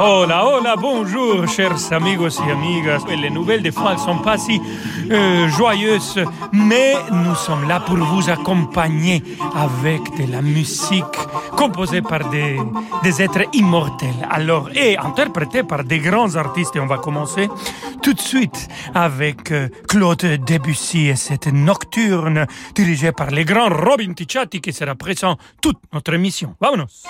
Hola, hola, bonjour, chers amigos et amigas. Les nouvelles fois ne sont pas si euh, joyeuses, mais nous sommes là pour vous accompagner avec de la musique composée par des, des êtres immortels. Alors, et interprétée par des grands artistes. Et on va commencer tout de suite avec euh, Claude Debussy et cette nocturne dirigée par le grand Robin Ticciati qui sera présent toute notre émission. Vamonos!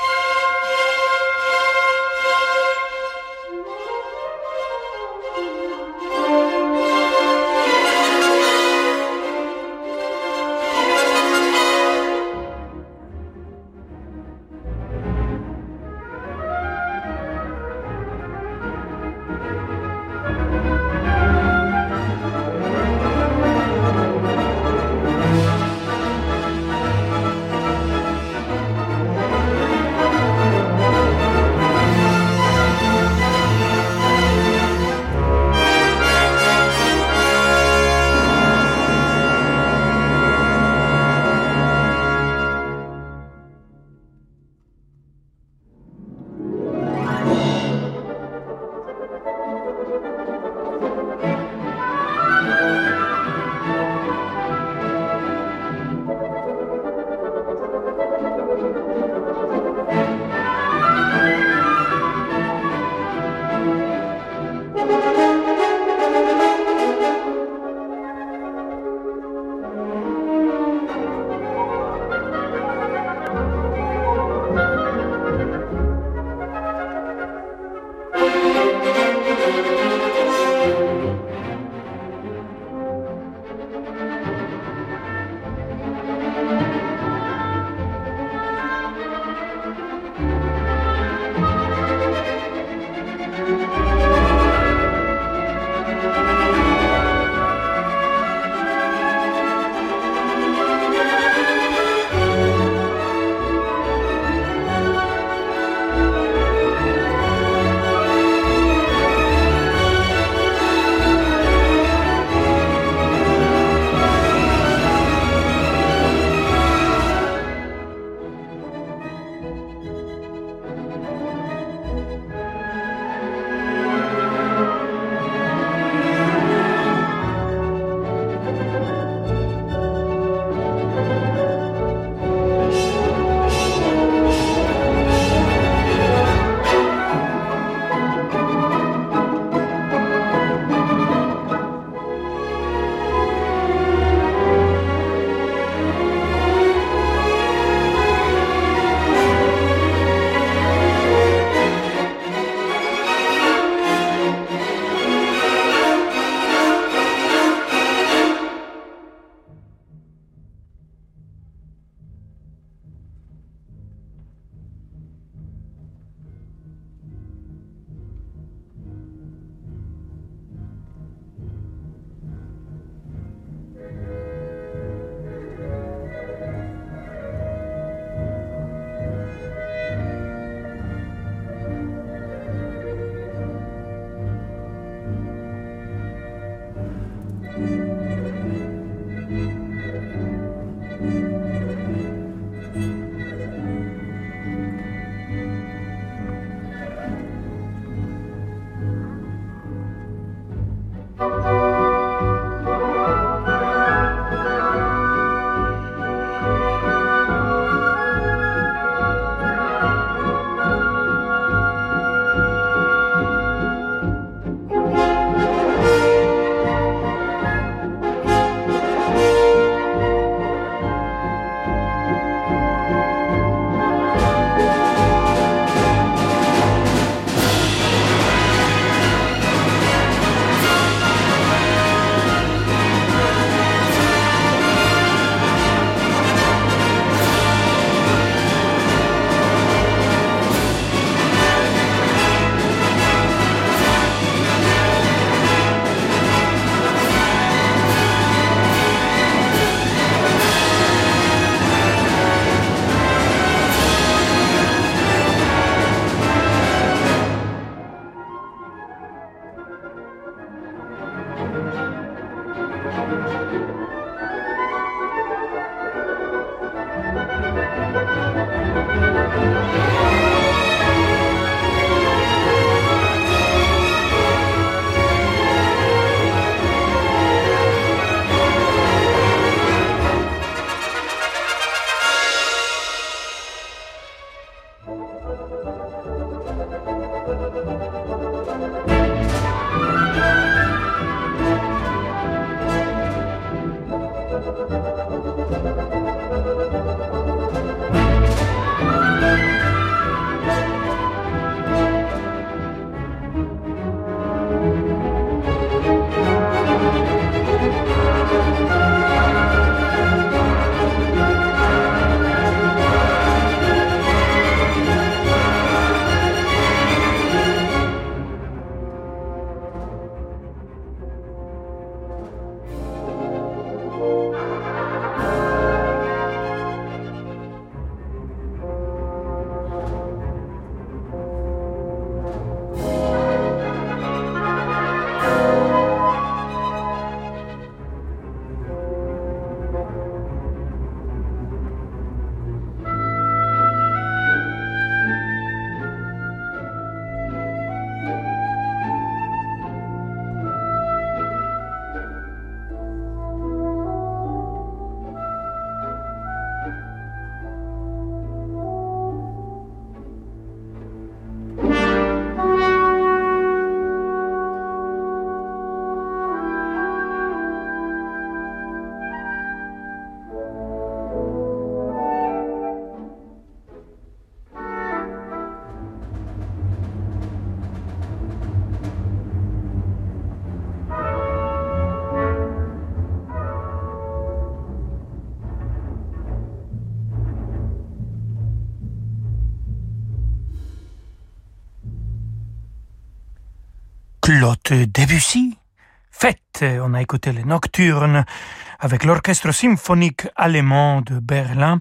Claude Debussy. Fête, on a écouté les Nocturnes avec l'orchestre symphonique allemand de Berlin,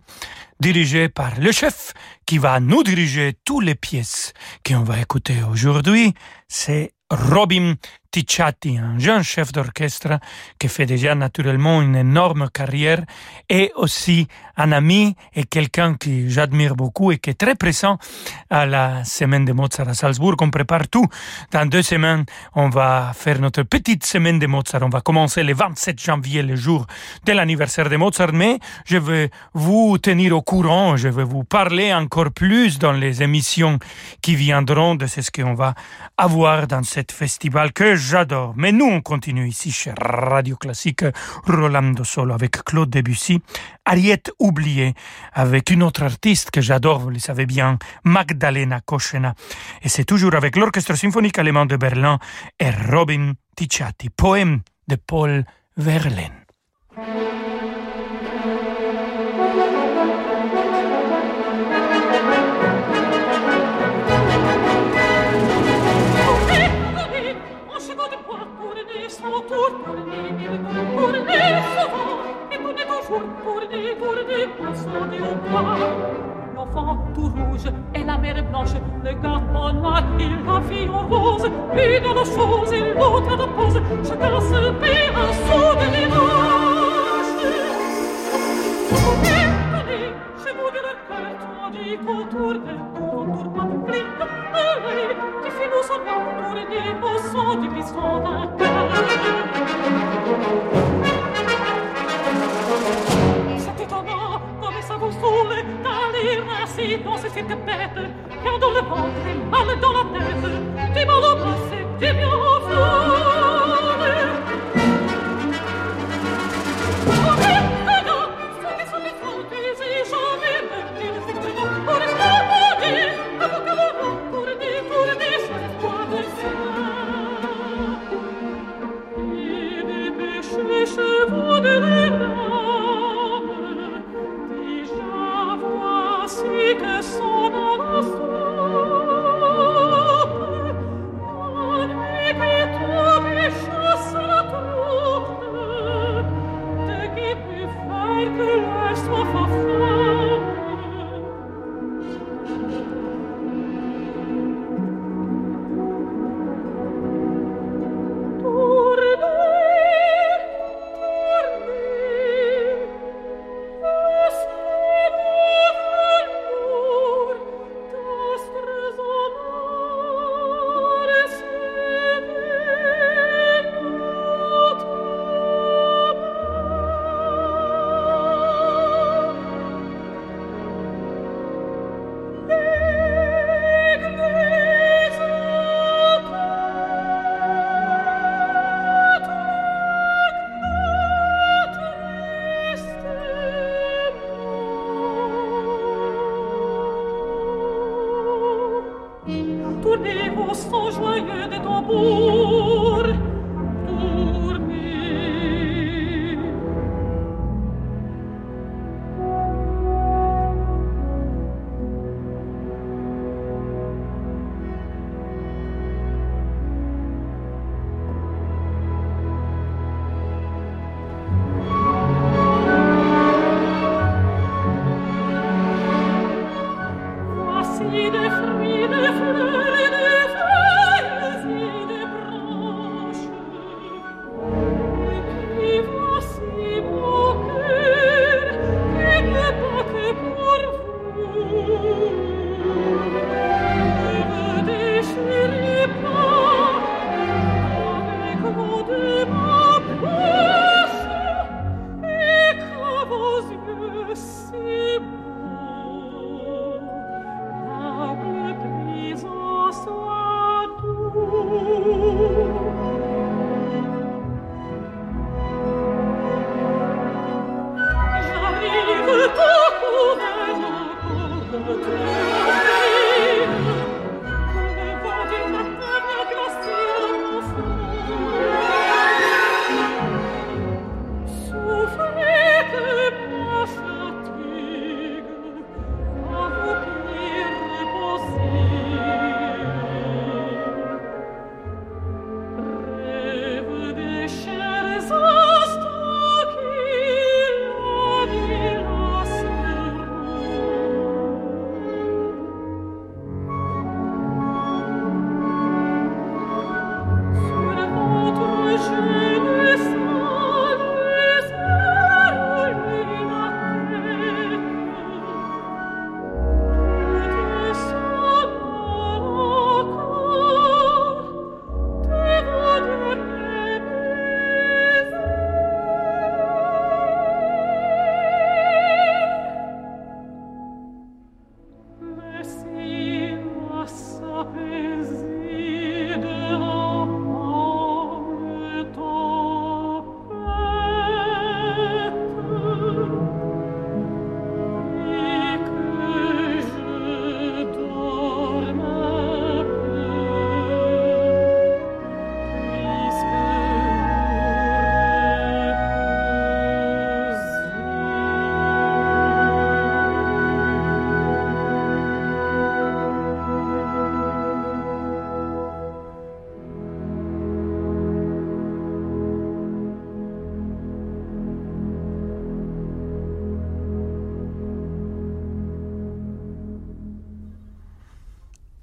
dirigé par le chef qui va nous diriger toutes les pièces qu'on va écouter aujourd'hui. C'est Robin Ticciati, un jeune chef d'orchestre qui fait déjà naturellement une énorme carrière et aussi un ami et quelqu'un que j'admire beaucoup et qui est très présent à la semaine de Mozart à Salzbourg. On prépare tout. Dans deux semaines, on va faire notre petite semaine de Mozart. On va commencer le 27 janvier, le jour de l'anniversaire de Mozart, mais je vais vous tenir au courant. Je vais vous parler encore plus dans les émissions qui viendront de ce qu'on va avoir dans ce festival que j'adore. Mais nous, on continue ici chez Radio Classique, Rolando Solo avec Claude Debussy, Ariette oubliée avec une autre artiste que j'adore, vous le savez bien, Magdalena Koschena. Et c'est toujours avec l'Orchestre symphonique allemand de Berlin et Robin Ticciati, poème de Paul Verlaine. L'enfant tout rouge et la mer blanche, le gars noir et la fille en rose, une la chose et l'autre la pose, chacun se paie un saut de. Étonnez, chez vous de leur cœur, qu'au tourne, on tourne pas de pli, qui fait nous son au d'un. Car dans le ventre et mal dans la tête, du mal au passé, du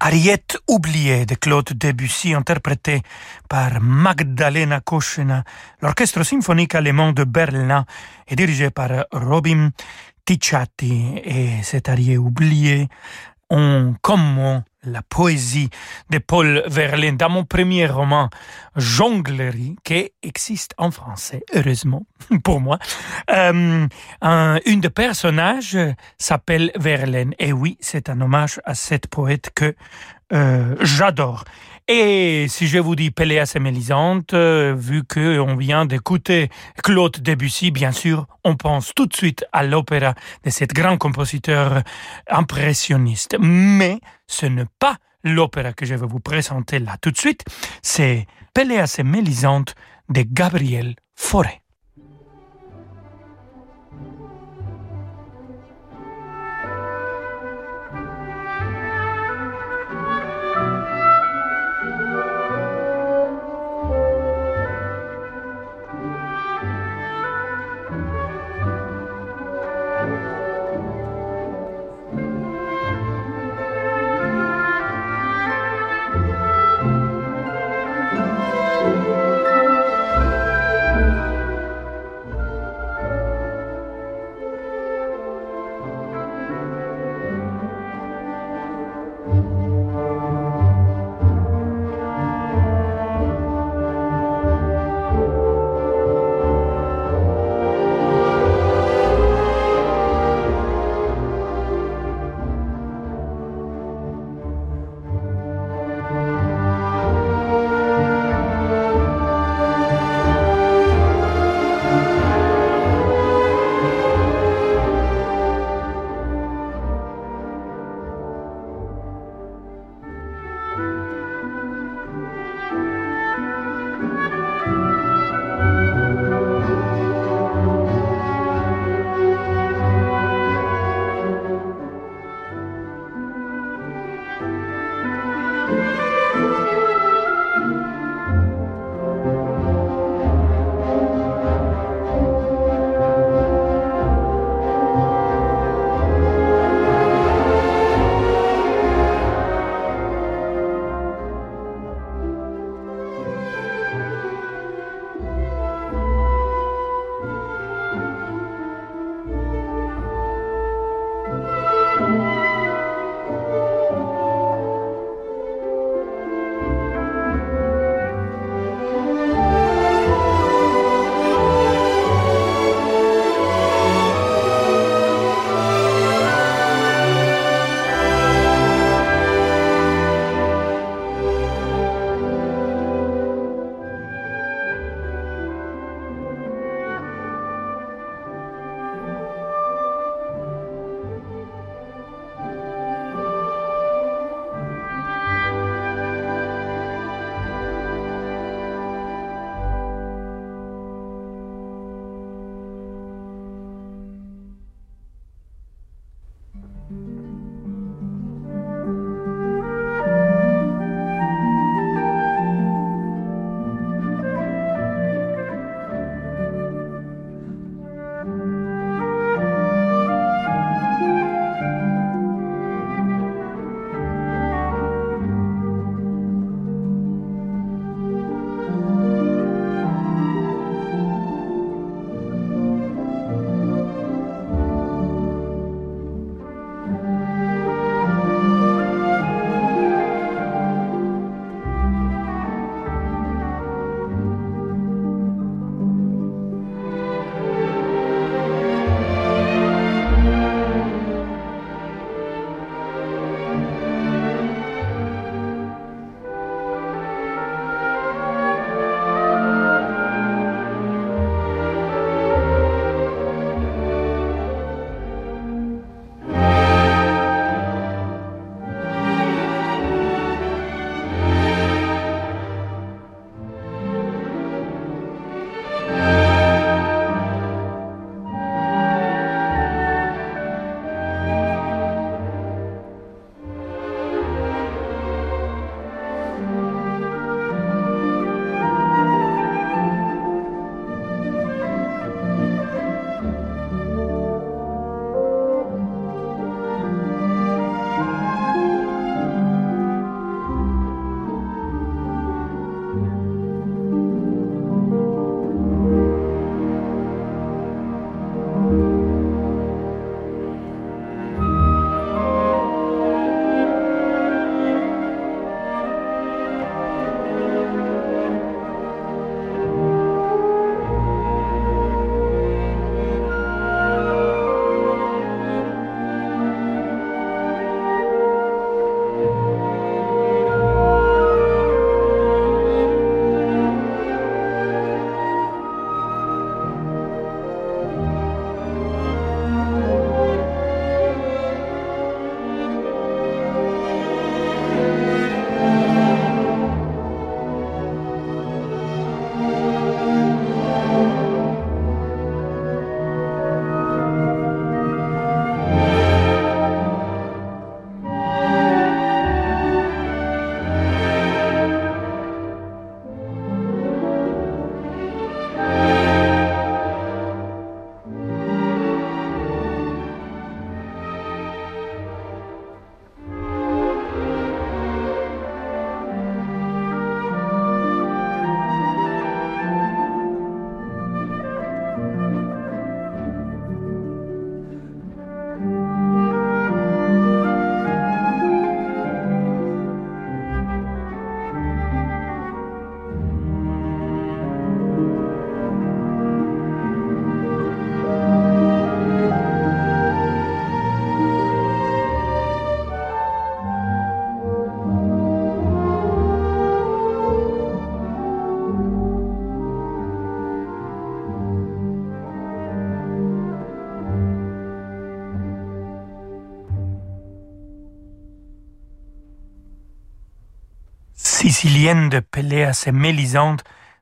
Ariette oubliée de Claude Debussy, interprétée par Magdalena Koschena. L'orchestre symphonique allemand de Berlin est dirigé par Robin Ticciati et cet arié oublié on comment la poésie de Paul Verlaine dans mon premier roman Jonglerie, qui existe en français, heureusement pour moi. Euh, un, une des personnages s'appelle Verlaine. Et oui, c'est un hommage à cette poète que euh, j'adore. Et si je vous dis Péléas et Mélisande, euh, vu qu'on vient d'écouter Claude Debussy, bien sûr, on pense tout de suite à l'opéra de cet grand compositeur impressionniste. Mais ce n'est pas l'opéra que je vais vous présenter là tout de suite, c'est Péléas et Mélisande de Gabriel Fauré. sicilienne de Péléas et Mélisande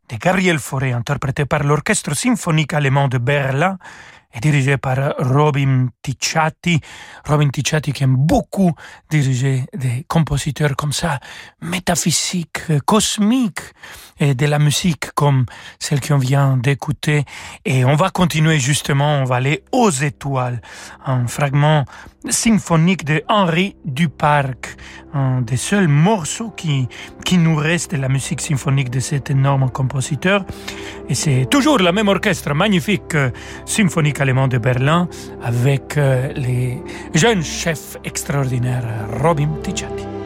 de Gabriel Fauré, interprété par l'Orchestre symphonique allemand de Berlin est dirigé par Robin Ticciati. Robin Ticciati qui aime beaucoup diriger des compositeurs comme ça, métaphysiques, cosmiques, et de la musique comme celle qu'on vient d'écouter. Et on va continuer justement, on va aller aux étoiles. Un fragment symphonique de Henri Duparc, un des seuls morceaux qui, qui nous reste de la musique symphonique de cet énorme compositeur. Et c'est toujours le même orchestre magnifique euh, symphonique allemand de Berlin avec euh, les jeunes chefs extraordinaires Robin Ticciati.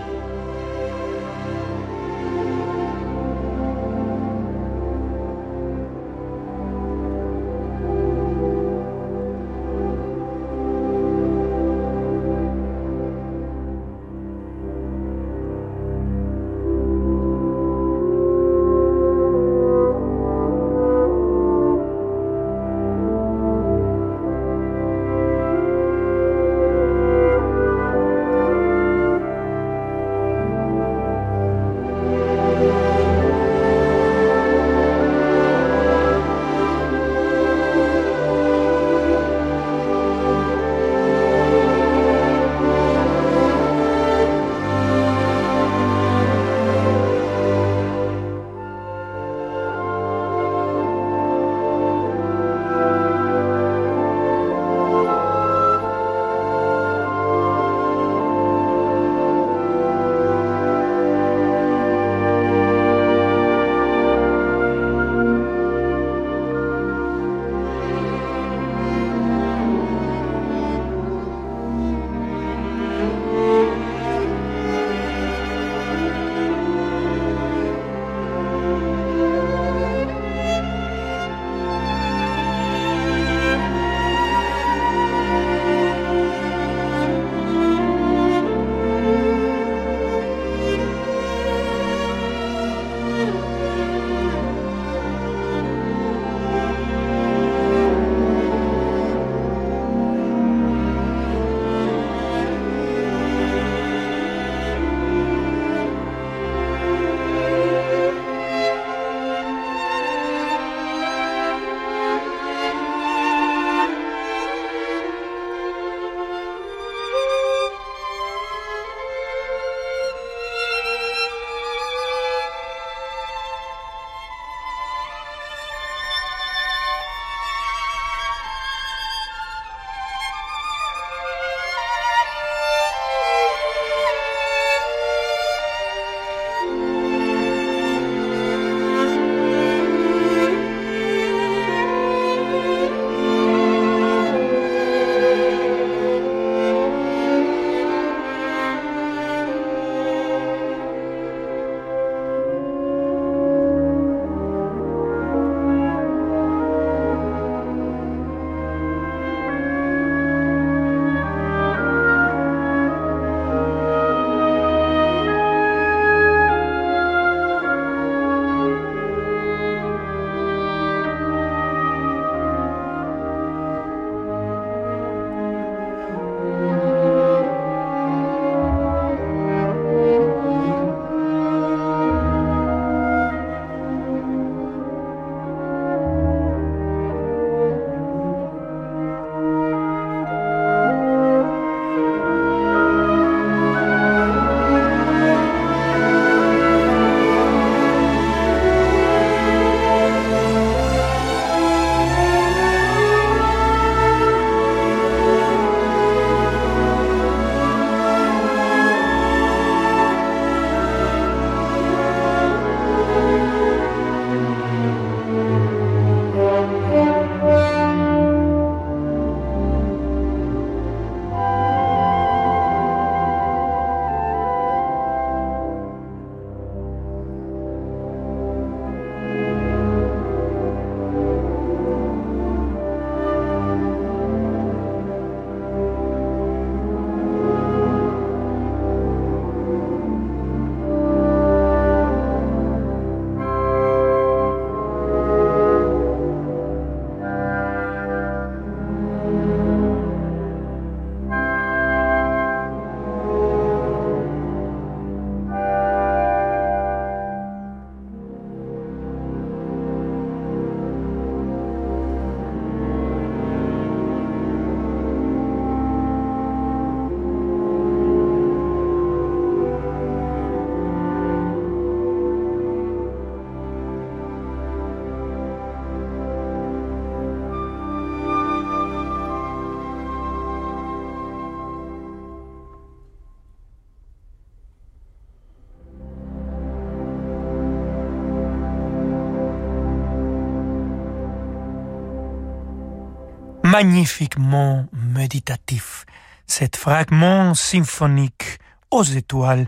Magnifiquement méditatif, cet fragment symphonique aux étoiles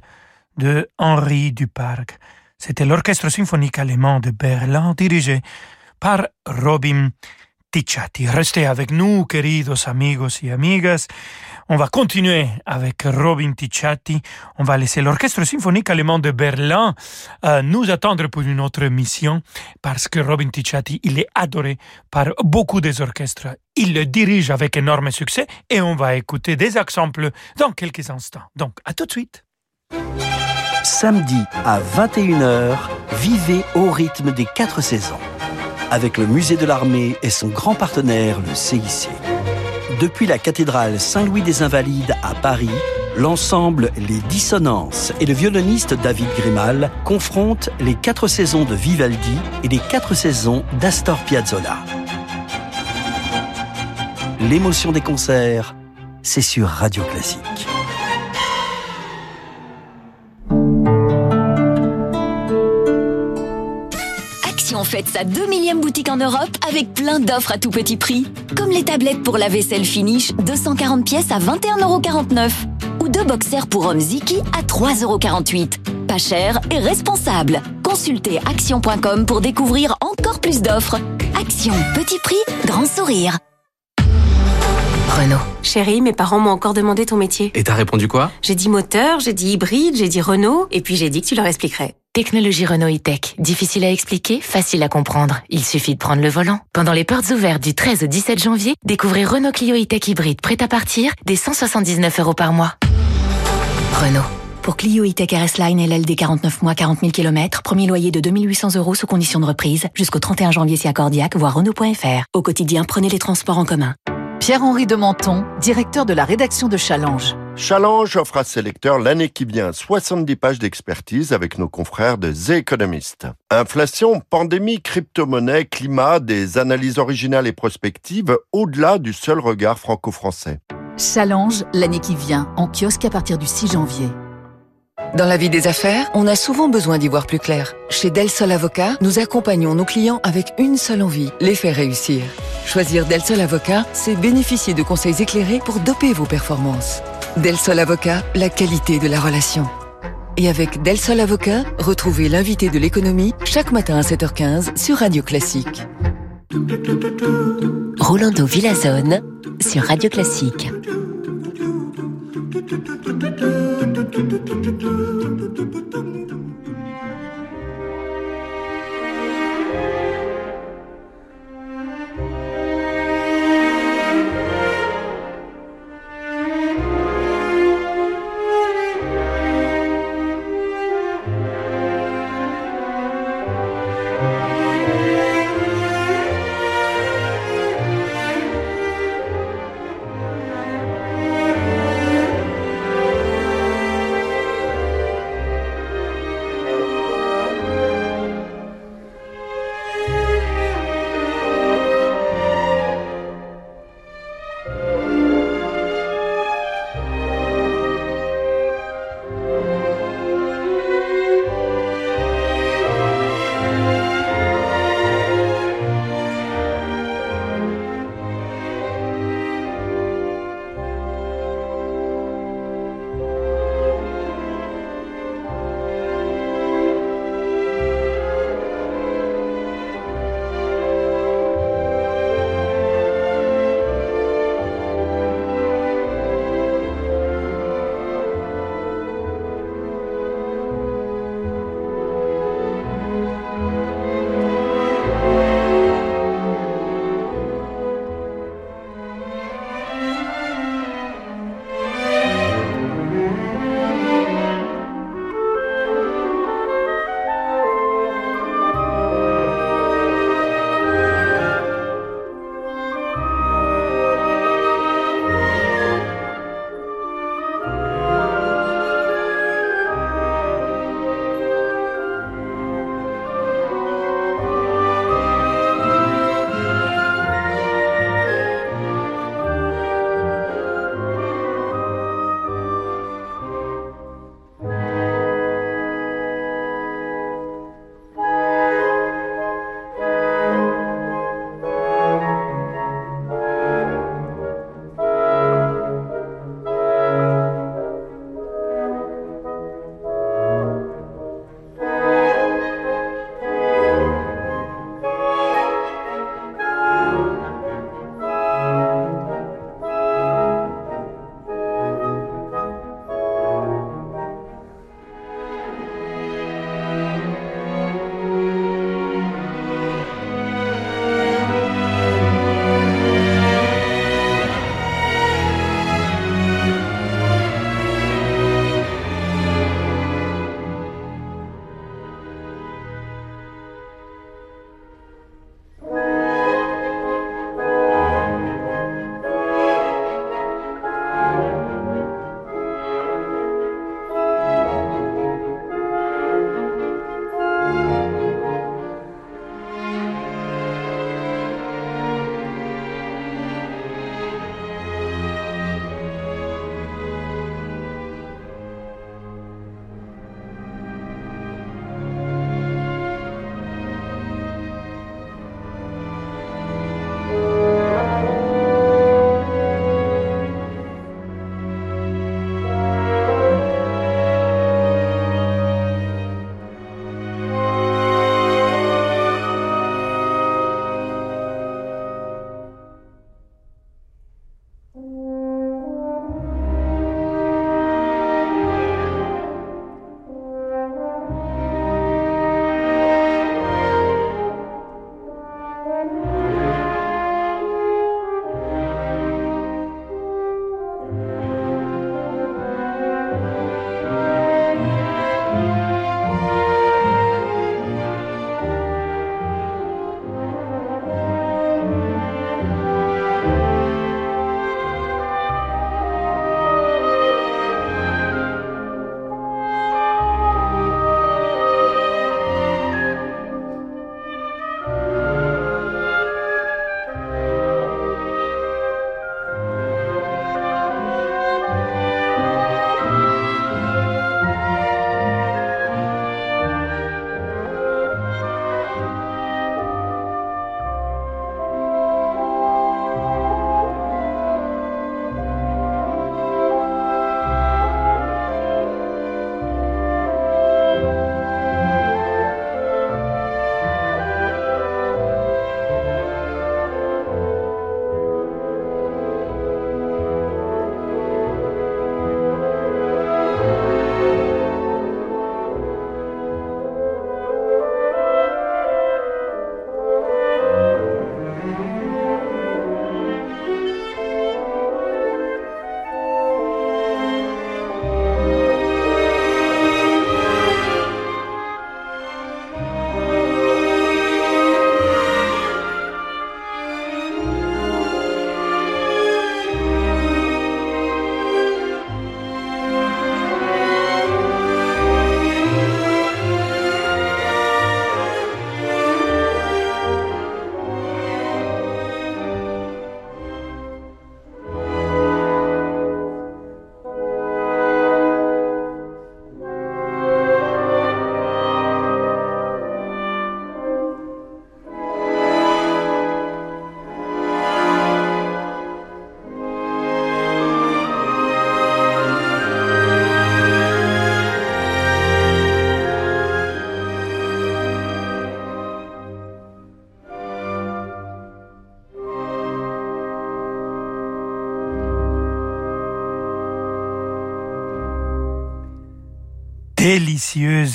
de Henri Duparc. C'était l'orchestre symphonique allemand de Berlin dirigé par Robin Ticciati. Restez avec nous, queridos amigos y amigas. On va continuer avec Robin Ticciati. On va laisser l'orchestre symphonique allemand de Berlin euh, nous attendre pour une autre mission parce que Robin Ticciati, il est adoré par beaucoup des orchestres. Il le dirige avec énorme succès et on va écouter des exemples dans quelques instants. Donc, à tout de suite. Samedi à 21h, vivez au rythme des quatre saisons avec le musée de l'armée et son grand partenaire, le CIC. Depuis la cathédrale Saint-Louis des Invalides à Paris, l'ensemble Les Dissonances et le violoniste David Grimal confrontent les quatre saisons de Vivaldi et les quatre saisons d'Astor Piazzolla. L'émotion des concerts, c'est sur Radio Classique. Action fête sa 2 millième boutique en Europe avec plein d'offres à tout petit prix. Comme les tablettes pour la vaisselle Finish, 240 pièces à 21,49€. Ou deux boxers pour hommes Ziki à 3,48€. Pas cher et responsable. Consultez action.com pour découvrir encore plus d'offres. Action, petit prix, grand sourire. Renault. Chérie, mes parents m'ont encore demandé ton métier. Et t'as répondu quoi? J'ai dit moteur, j'ai dit hybride, j'ai dit Renault, et puis j'ai dit que tu leur expliquerais. Technologie Renault e-Tech. Difficile à expliquer, facile à comprendre. Il suffit de prendre le volant. Pendant les portes ouvertes du 13 au 17 janvier, découvrez Renault Clio e-Tech hybride prêt à partir des 179 euros par mois. Renault. Pour Clio e-Tech RS Line LLD 49 mois 40 000 km, premier loyer de 2800 euros sous condition de reprise, jusqu'au 31 janvier si accordiaque, voire Renault.fr. Au quotidien, prenez les transports en commun. Pierre-Henri de Menton, directeur de la rédaction de Challenge. Challenge offre à ses lecteurs l'année qui vient 70 pages d'expertise avec nos confrères de The Economist. Inflation, pandémie, crypto-monnaie, climat, des analyses originales et prospectives au-delà du seul regard franco-français. Challenge l'année qui vient, en kiosque à partir du 6 janvier. Dans la vie des affaires, on a souvent besoin d'y voir plus clair. Chez Del Sol Avocat, nous accompagnons nos clients avec une seule envie, les faire réussir. Choisir Del Sol Avocat, c'est bénéficier de conseils éclairés pour doper vos performances. Del Sol Avocat, la qualité de la relation. Et avec Del Sol Avocat, retrouvez l'invité de l'économie chaque matin à 7h15 sur Radio Classique. Rolando Villazone sur Radio Classique.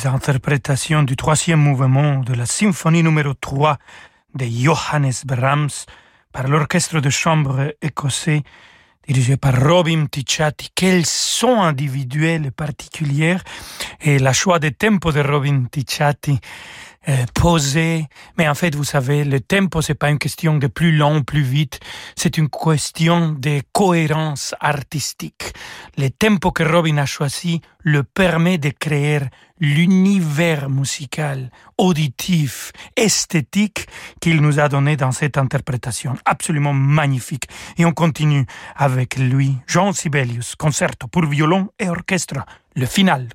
Délicieuse interprétation du troisième mouvement de la symphonie numéro 3 de Johannes Brahms par l'orchestre de chambre écossais dirigé par Robin Ticciati. Quel son individuel et particulier et la choix de tempo de Robin Ticciati euh. Mais en fait, vous savez, le tempo, c'est pas une question de plus long, plus vite. C'est une question de cohérence artistique. Le tempo que Robin a choisi le permet de créer l'univers musical, auditif, esthétique qu'il nous a donné dans cette interprétation. Absolument magnifique. Et on continue avec lui, Jean Sibelius, concerto pour violon et orchestre, le final.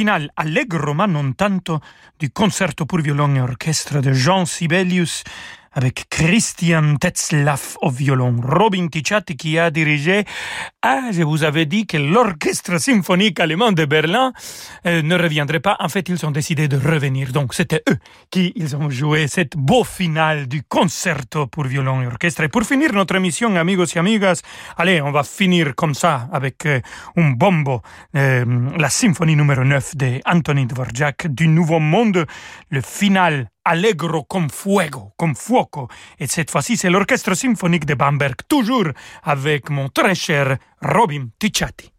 Le final allegro ma non tanto du concerto pour violon et orchestre de Jean Sibelius avec Christian Tetzlaff au violon, Robin Ticciati qui a dirigé. Ah, je vous avais dit que l'orchestre symphonique allemand de Berlin euh, ne reviendrait pas. En fait, ils ont décidé de revenir. Donc, c'était eux qui ont joué cette beau finale du concerto pour violon et orchestre. Et pour finir notre émission, amigos et amigas, allez, on va finir comme ça avec euh, un bombo, euh, la symphonie numéro 9 de Anthony Dvorak du Nouveau Monde, le final allegro con fuego, con fuoco. Et cette fois-ci, c'est l'orchestre symphonique de Bamberg, toujours avec mon très cher Robin Ticciati.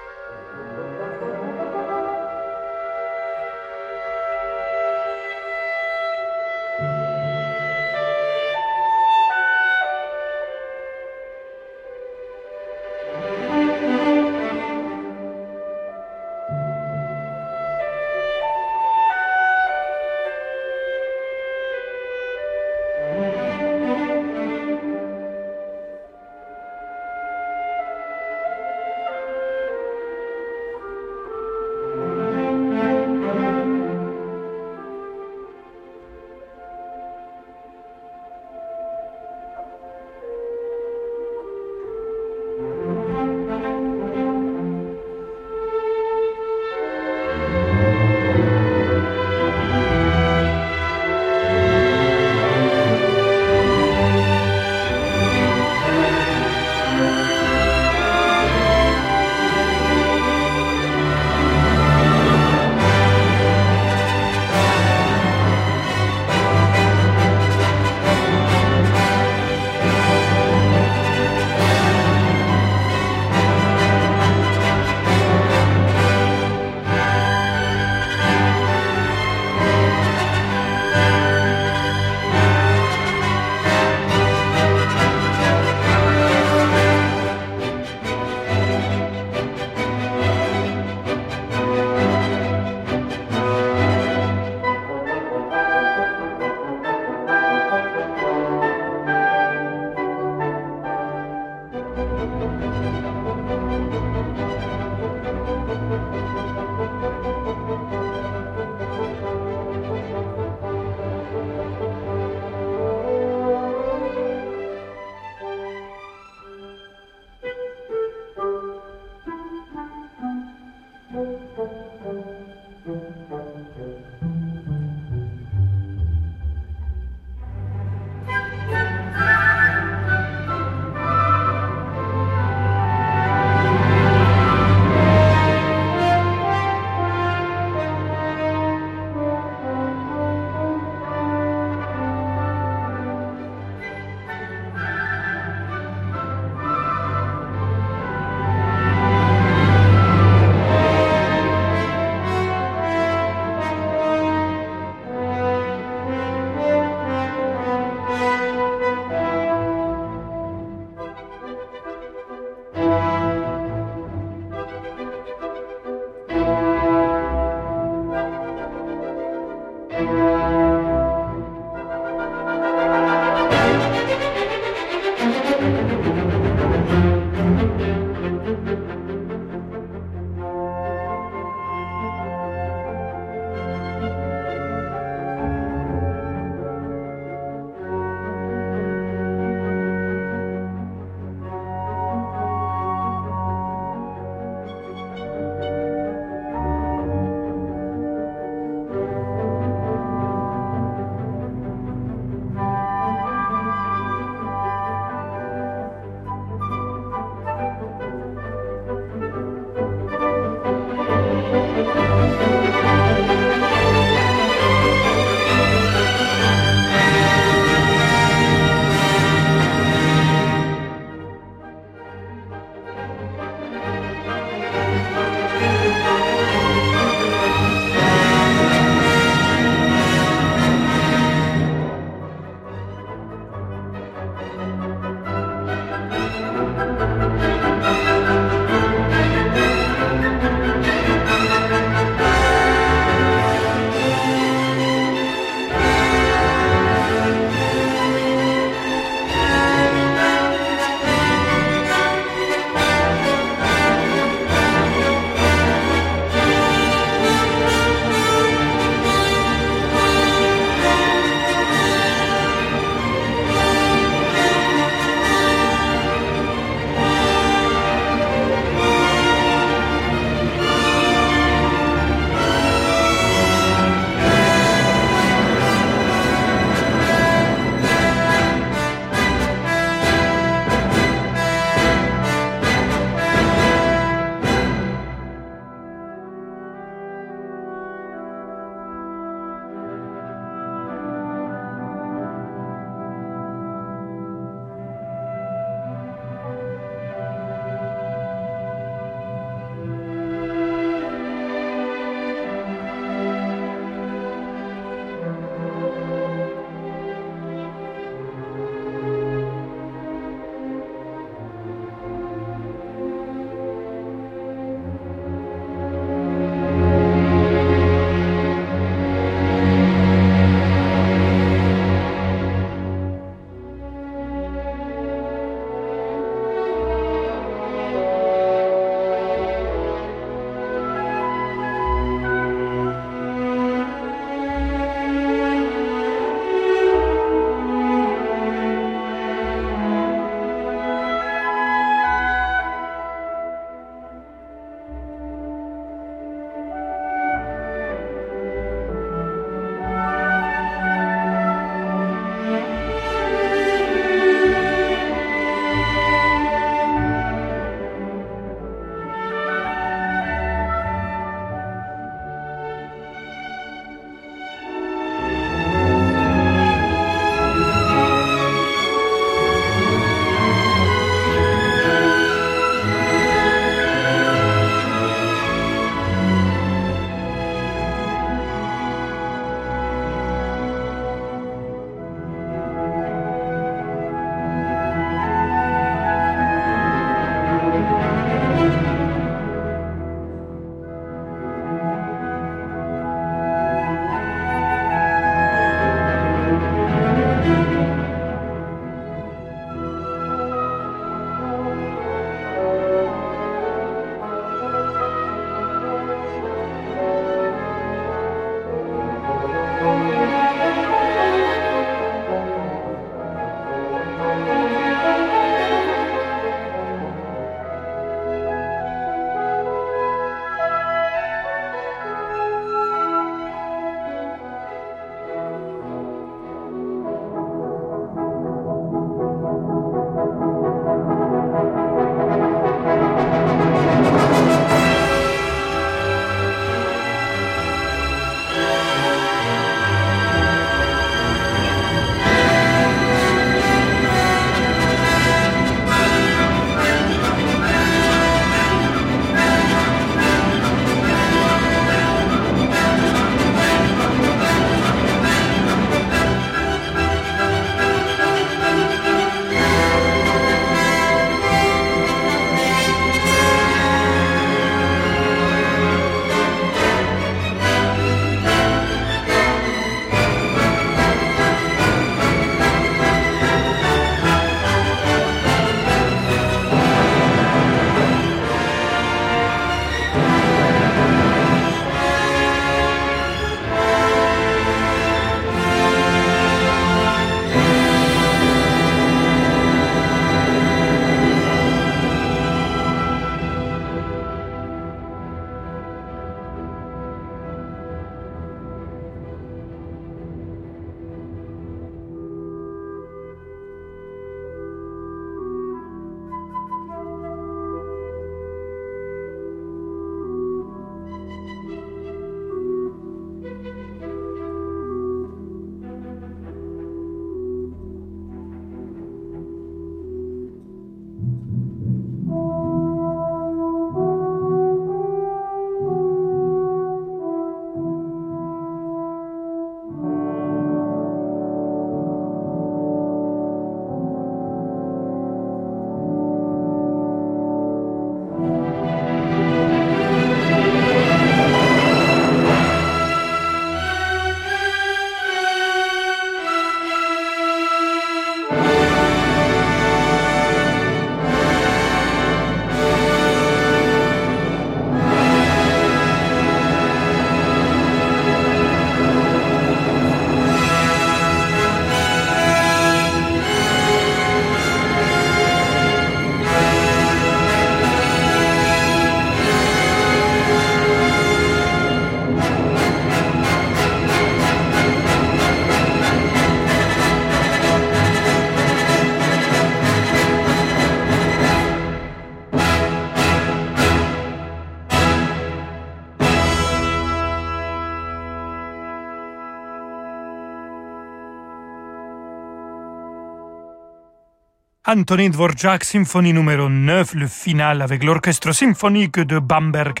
Anthony Dvorak, symphonie numéro 9, le final avec l'orchestre symphonique de Bamberg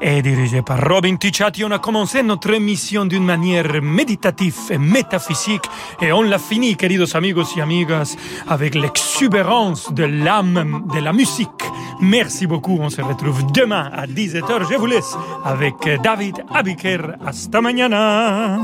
et dirigé par Robin Ticciati. On a commencé notre émission d'une manière méditative et métaphysique et on l'a fini, queridos amigos y amigas, avec l'exubérance de l'âme de la musique. Merci beaucoup. On se retrouve demain à 17h. Je vous laisse avec David Abiker. Hasta mañana.